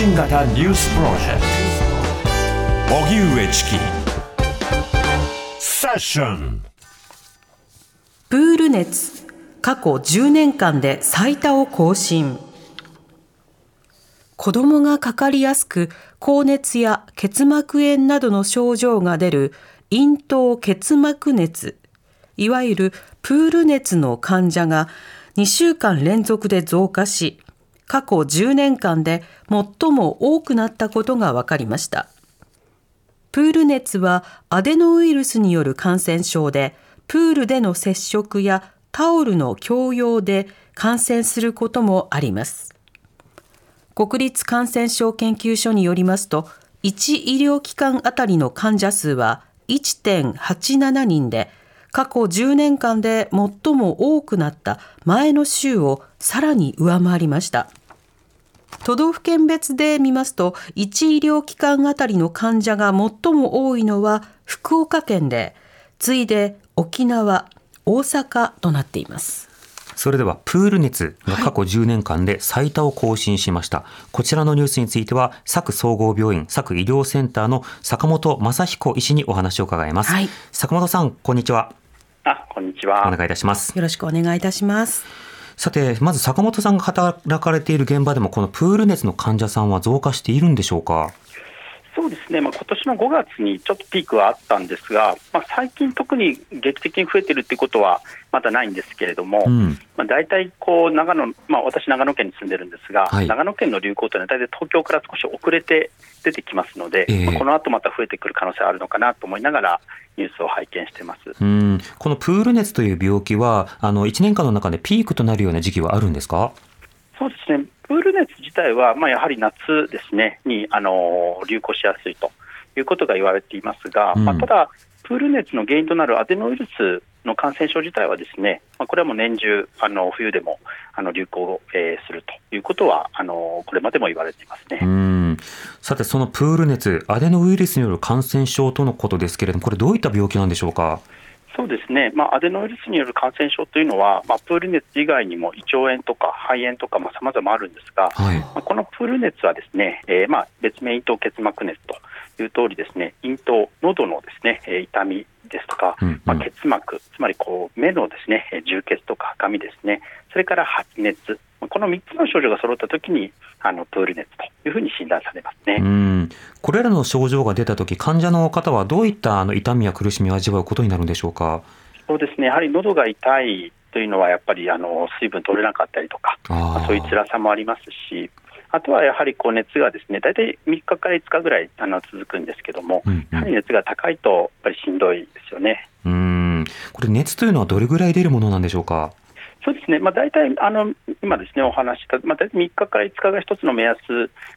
信型ニュースプロジェクト。荻上チキ。セッション。プール熱。過去10年間で最多を更新。子供がかかりやすく高熱や結膜炎などの症状が出る咽頭結膜熱。いわゆるプール熱の患者が2週間連続で増加し過去10年間で最も多くなったことが分かりました。プール熱はアデノウイルスによる感染症でプールでの接触やタオルの共用で感染することもあります。国立感染症研究所によりますと1医療機関あたりの患者数は1.87人で過去10年間で最も多くなった前の週をさらに上回りました。都道府県別で見ますと1医療機関あたりの患者が最も多いのは福岡県で次いで沖縄大阪となっています。それではプール熱が過去10年間で最多を更新しました、はい、こちらのニュースについては佐久総合病院佐久医療センターの坂本正彦医師にお話を伺います、はい、坂本さんこんにちは。あこんにちは。お願いいたします。よろしくお願いいたしますさてまず坂本さんが働かれている現場でもこのプール熱の患者さんは増加しているんでしょうか？そうですね、まあ今年の5月にちょっとピークはあったんですが、まあ、最近、特に劇的に増えてるっていうことはまだないんですけれども、うん、まあ、大体こう長野、まあ、私、長野県に住んでるんですが、はい、長野県の流行というのは、大体東京から少し遅れて出てきますので、えー、まあ、この後また増えてくる可能性あるのかなと思いながら、ニュースを拝見してます。うん。このプール熱という病気は、あの1年間の中でピークとなるような時期はあるんですか？そうですね。プール熱自体は、まあ、やはり夏ですね。にあの流行しやすいということが言われていますが、うん、まあ、ただ、プール熱の原因となるアデノウイルスの感染症自体はですね、まあ、これはもう年中、あの冬でもあの流行、えー、するということはあの、これまでも言われていますね。さて、そのプール熱、アデノウイルスによる感染症とのことですけれども、これ、どういった病気なんでしょうか？そうですね、まあ、アデノウイルスによる感染症というのは、まあ、プール熱以外にも胃腸炎とか肺炎とかさまざ、まあ、あるんですが、はい、まあ、このプール熱はですね、えーまあ、別名咽頭結膜熱という通りですね、咽頭、喉のですね、痛みですとか、うんうん、まあ、結膜、つまりこう目のですね充血とか赤みですね、それから発熱、この3つの症状が揃ったときにあのプール熱というふうに診断されますねこれらの症状が出たとき、患者の方はどういったあの痛みや苦しみを味わうことになるんでしょうか？そうですねやはり喉が痛いというのは、やっぱりあの水分取れなかったりとか、まあ、そういう辛さもありますし、あとはやはりこう熱がですね大体3日から5日ぐらいあの続くんですけども、うんうん、やはり熱が高いとやっぱりしんどいですよね。うんこれ熱というのはどれぐらい出るものなんでしょうか？そうですね、まあ、大体あの今ですねお話した、まあ、大体3日から5日が一つの目安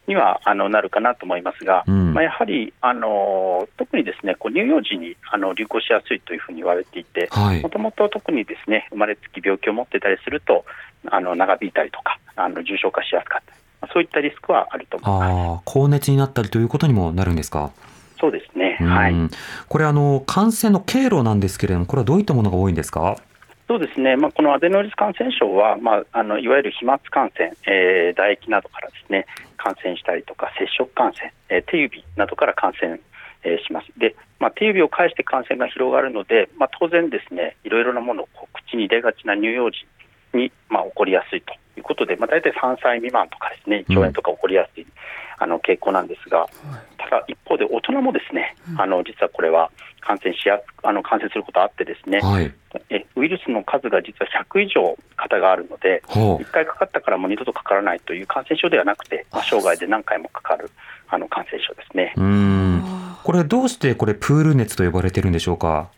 にはあのなるかなと思いますが、うん、まあ、やはりあの特にですねこう乳幼児にあの流行しやすいというふうに言われていて、もともと特にですね生まれつき病気を持ってたりすると、あの長引いたりとか、あの重症化しやすかった、そういったリスクはあると思います。高熱になったりということにもなるんですか？そうですね、はい、これあの、感染の経路なんですけれども、これはどういったものが多いんですか？そうですね、まあ、このアデノウイルス感染症は、まあ、あのいわゆる飛沫感染、えー、唾液などからですね感染したりとか、接触感染、えー、手指などから感染、えー、します。で、まあ、手指を介して感染が広がるので、まあ、当然ですね、いろいろなものを口に入れがちな乳幼児に、まあ、起こりやすいということで、まあ、大体3歳未満とかですね、胃腸炎とか起こりやすい、うん、あの傾向なんですが、ただ一方で大人もですね、あの実はこれは感染しやあの感染することあってですね、はい、えウイルスの数が実は100以上型があるので、1回かかったからもう二度とかからないという感染症ではなくて、まあ、生涯で何回もかかるあの感染症ですね。うん。これどうしてこれプール熱と呼ばれてるんでしょうか？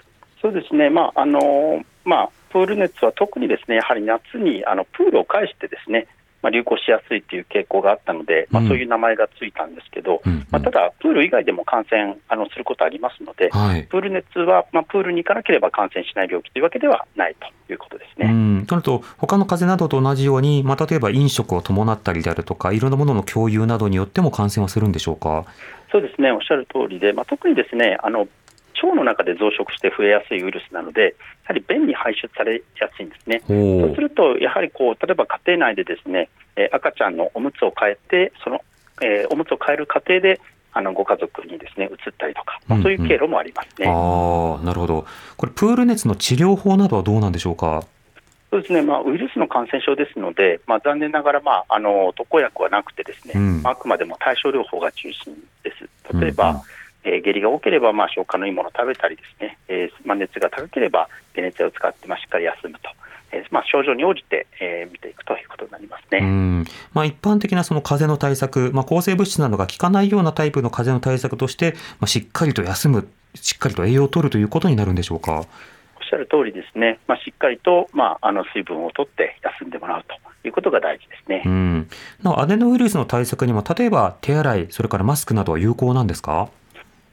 そうですね、まああのまあ、プール熱は特にですねやはり夏にあのプールを介してですねまあ、流行しやすいという傾向があったので、まあ、そういう名前がついたんですけど、うん、まあ、ただ、プール以外でも感染あのすることありますので、はい、プール熱は、まあ、プールに行かなければ感染しない病気というわけではないということですね。うんとなると、他の風邪などと同じように、まあ、例えば飲食を伴ったりであるとか、いろんなものの共有などによっても感染はするんでしょうか？そうですね、おっしゃる通りで、まあ、特にですねあの腸の中で増殖して増えやすいウイルスなので、やはり便に排出されやすいんですね。そうすると、やはりこう例えば家庭内でですね、え赤ちゃんのおむつを変えて、そのえー、おむつを変える過程であのご家族にですね移ったりとか、まあ、そういう経路もありますね。うんうん、あなるほど、これ、プール熱の治療法などはどうなんでしょうか？そうですね、まあ、ウイルスの感染症ですので、まあ、残念ながら、まあ、あの特効薬はなくて、ですね、うん、あくまでも対症療法が中心です。例えば、うんうんえー、下痢が多ければ、まあ、消化のいいものを食べたりですね、えーまあ、熱が高ければ解熱剤を使って、まあ、しっかり休むと。えーまあ、症状に応じて、えー、見ていくということになりますねうんまあ、一般的なその風邪の対策、まあ、抗生物質などが効かないようなタイプの風邪の対策として、まあ、しっかりと休む、しっかりと栄養を取るということになるんでしょうか？おっしゃる通りですね、まあ、しっかりと、まあ、あの水分を取って休んでもらうということが大事ですね。うんなアデノウイルスの対策にも、例えば手洗い、それからマスクなどは有効なんですか？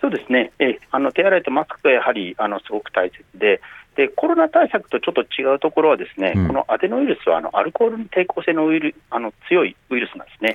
そうですね、えあの手洗いとマスクがやはりあのすごく大切で、でコロナ対策とちょっと違うところは、ですね、うん、このアデノウイルスはあのアルコールに抵抗性のウイルあの強いウイルスなんですね。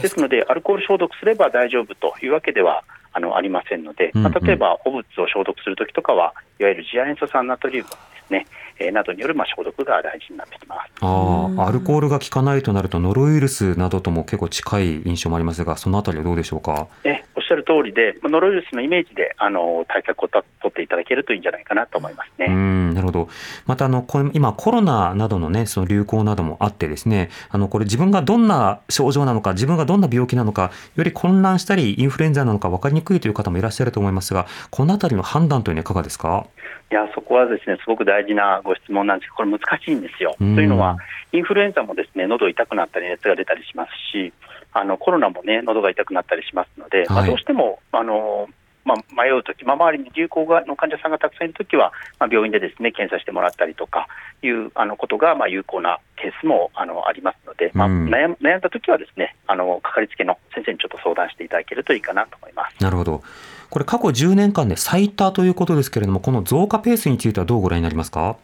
ですので、アルコール消毒すれば大丈夫というわけではあのありませんので、まあ、例えば、汚物を消毒するときとかは、いわゆる次亜塩素酸ナトリウムですね、えー、などによるまあ消毒が大事になってきます。あアルコールが効かないとなると、ノロウイルスなどとも結構近い印象もありますが、そのあたりはどうでしょうか？えおっしゃる通りで、ノロウイルスのイメージであの対策を取っていただけるといいんじゃないかなと思いますね。うんなるほど。またあの今コロナなどのねその流行などもあってですね、あのこれ自分がどんな症状なのか、自分がどんな病気なのか、より混乱したりインフルエンザなのか分かりにくいという方もいらっしゃると思いますが、このあたりの判断というのはいかがですか？いやそこはですねすごく大事なご質問なんですけど、これ難しいんですよ。というのは、インフルエンザもですね喉痛くなったり、熱が出たりしますし、あのコロナもね、喉が痛くなったりしますので、はい、まあ、どうしてもあのまあ、迷うとき、まあ、周りに流行の患者さんがたくさんいるときは、まあ、病院でですね検査してもらったりとかいうあのことが、まあ、有効なケースもあのありますので、まあ、悩ん悩んだときはですねあのかかりつけの先生にちょっと相談していただけるといいかなと思います。なるほどこれ過去10年間で最多ということですけれども、この増加ペースについてはどうご覧になりますか？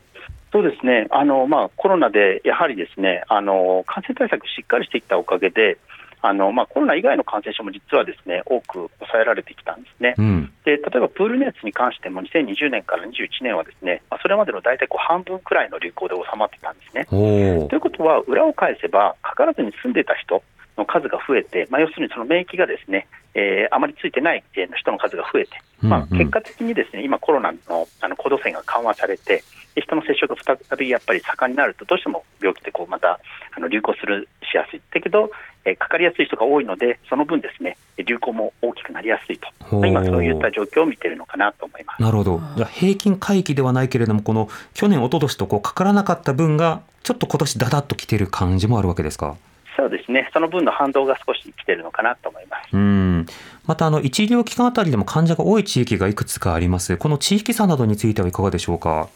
そうですねあの、まあ、コロナでやはりですねあの感染対策しっかりしてきたおかげで、あのまあ、コロナ以外の感染症も実はですね多く抑えられてきたんですね、うん、で例えばプール熱に関しても2020年から21年はですね、まあ、それまでの大体こう半分くらいの流行で収まってたんですね。ということは、裏を返せば、かからずに済んでいた人の数が増えて、まあ、要するにその免疫がですね、えー、あまりついてない人の数が増えて、まあ、結果的にですね今、コロナのあの行動制が緩和されて、人の接触が再びやっぱり盛んになると、どうしても病気ってこうまたあの流行するしやすい。だけど、えー、かかりやすい人が多いので、その分ですね、流行も大きくなりやすいと、まあ、今、そういった状況を見ているのかなと思います。なるほど、じゃ平均回帰ではないけれども、この去年、一昨年とこうかからなかった分が、ちょっと今年だだっときてる感じもあるわけですか？そうですね、その分の反動が少し来てるのかなと思います。うん。またあの1医療機関あたりでも患者が多い地域がいくつかあります、この地域差などについてはいかがでしょうか？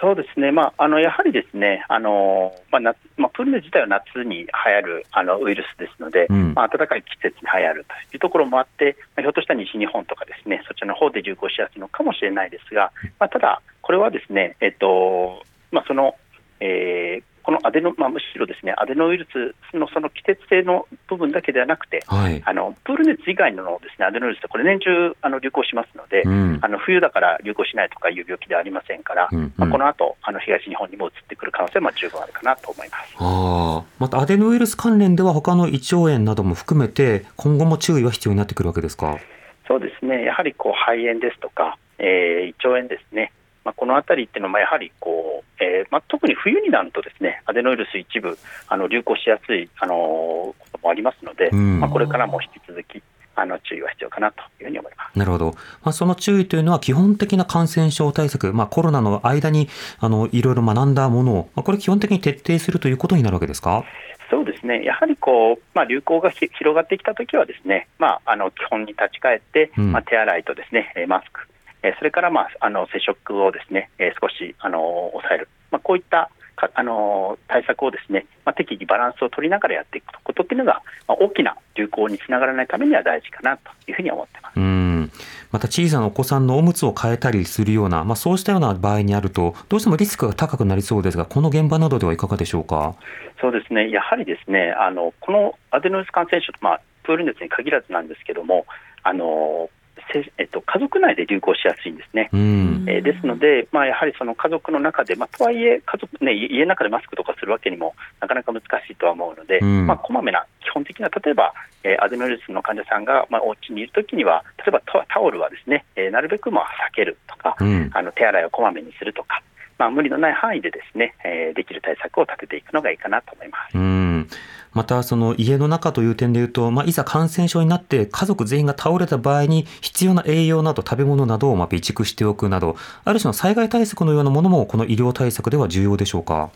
そうですね、まあ、あのやはりですね、あのまあ夏まあ、プール熱自体は夏に流行るあのウイルスですので、うん、まあ、暖かい季節に流行るというところもあって、まあ、ひょっとしたら西日本とかですね、そちらの方で流行しやすいのかもしれないですが、まあ、ただ、これはですね、えっとまあ、その、えー、アデノ、まあ、むしろですねアデノウイルスのその季節性の部分だけではなくて、はい、あのプール熱以外のですねアデノウイルスってこれ年中あの流行しますので、うん、あの冬だから流行しないとかいう病気ではありませんから、うんうん、まあ、この後あの東日本にも移ってくる可能性も十分あるかなと思います。あまたアデノウイルス関連では他の胃腸炎なども含めて今後も注意は必要になってくるわけですか？そうですね。やはりこう肺炎ですとか、えー、胃腸炎ですねまあ、このあたりっていうのはやはりこう、えーまあ、特に冬になるとですねアデノウイルス一部あの流行しやすいあのこともありますので、まあ、これからも引き続きあの注意は必要かなというふうに思います。なるほど。まあ、その注意というのは基本的な感染症対策、まあ、コロナの間にあのいろいろ学んだものを、まあ、これ基本的に徹底するということになるわけですか？そうですね、やはりこう、まあ、流行が広がってきたときはですね、まあ、あの基本に立ち返って、うん、まあ、手洗いとですねマスク、えそれから、まあ、あの接触をですね、え少しあの抑える、まあ、こういったかあの対策をですね、まあ、適宜バランスを取りながらやっていくことっていうのが、まあ、大きな流行につながらないためには大事かなというふうに思ってます。うんまた小さなお子さんのおむつを変えたりするような、まあ、そうしたような場合にあると、どうしてもリスクが高くなりそうですが、この現場などではいかがでしょうか？そうですね、やはりですね、あのこのアデノウイルス感染症、まあ、プール熱に限らずなんですけども、あのえっと、家族内で流行しやすいんですね。えー、ですので、まあ、やはりその家族の中で、まあ、とはいえ家族、ね、家の中でマスクとかするわけにもなかなか難しいとは思うので、まあ、こまめな基本的な例えば、えー、アデノウイルスの患者さんが、まあ、お家にいるときには、例えばタオルはですね、えー、なるべくまあ避けるとか、うん、あの手洗いをこまめにするとか、まあ、無理のない範囲でですね、えー、できる対策を立てていくのがいいかなと思います。うんまたその家の中という点でいうと、まあ、いざ感染症になって家族全員が倒れた場合に必要な栄養など食べ物などをまあ備蓄しておくなどある種の災害対策のようなものもこの医療対策では重要でしょうか？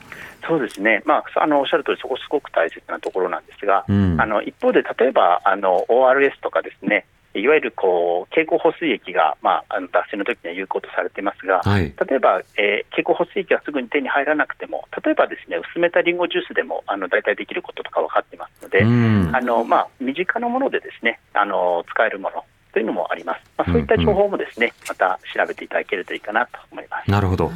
そうですね、まあ、あのおっしゃる通り、そこすごく大切なところなんですが、うん、あの一方で、例えばあの ORS とかですね、いわゆるこう経口補水液が、まあ、あの脱水の時には有効とされていますが、はい、例えば、えー、経口補水液がすぐに手に入らなくても、例えばですね薄めたりんごジュースでもあの大体できることとか分かっていますので、あのまあ、身近なものでですねあの使えるものというのもあります、まあ、そういった情報もですね、うんうん、また調べていただけるといいかなと思います。なるほど。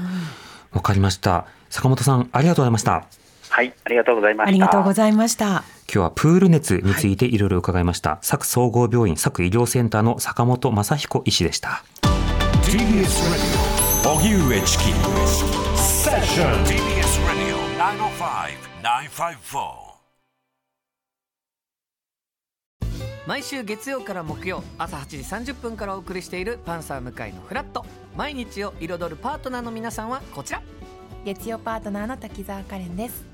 わかりました。坂本さんありがとうございましたはいありがとうございました。ありがとうございました。今日はプール熱についていろいろ伺いました、はい、佐久総合病院佐久医療センターの坂本正彦医師でした。TBS 荻上チキセッション TBS 905-954毎週月曜から木曜朝8時30分からお送りしている「パンサー向井のフラット」毎日を彩るパートナーの皆さんはこちら。月曜パートナーの滝沢カレンです